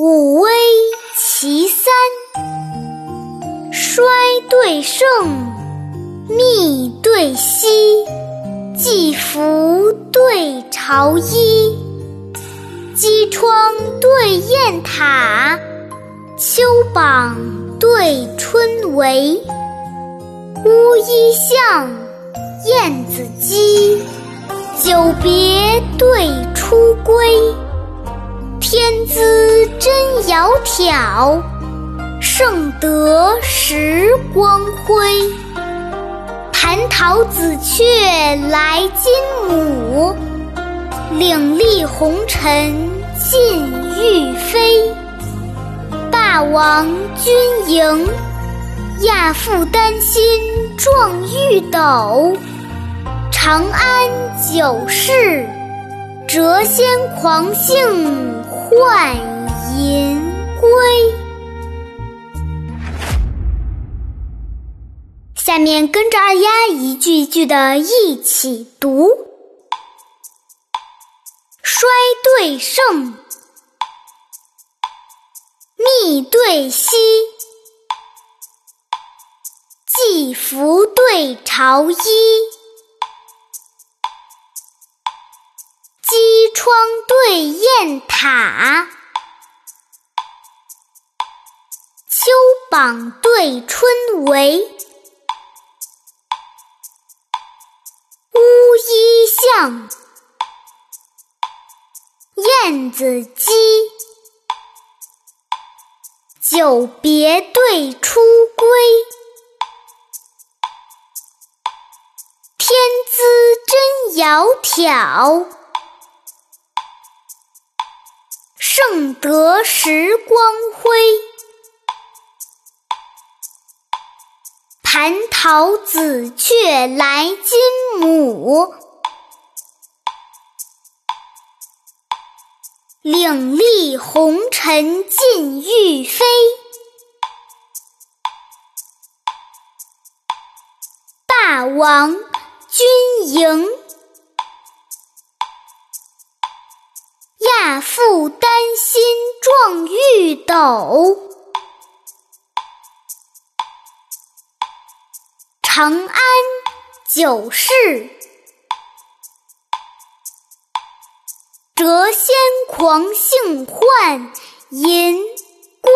五危其三：衰对盛，密对稀，季服对朝衣，机窗对雁塔，秋榜对春闱，乌衣巷，燕子矶，久别对初归。天资真窈窕，盛德时光辉。蟠桃紫鹊来金母，岭立红尘尽欲飞。霸王军营，亚父丹心壮玉斗。长安九世，谪仙狂性。换下面跟着二丫一句一句的一起读：衰对盛，密对稀，季服对朝衣。窗对雁塔，秋榜对春闱，燕子矶，久别对初归，天资真窈窕。盛德时光辉，蟠桃紫鹊来金母，岭立红尘尽欲飞。霸王军营。亚父丹心壮玉斗，长安九世，谪仙狂性换银归。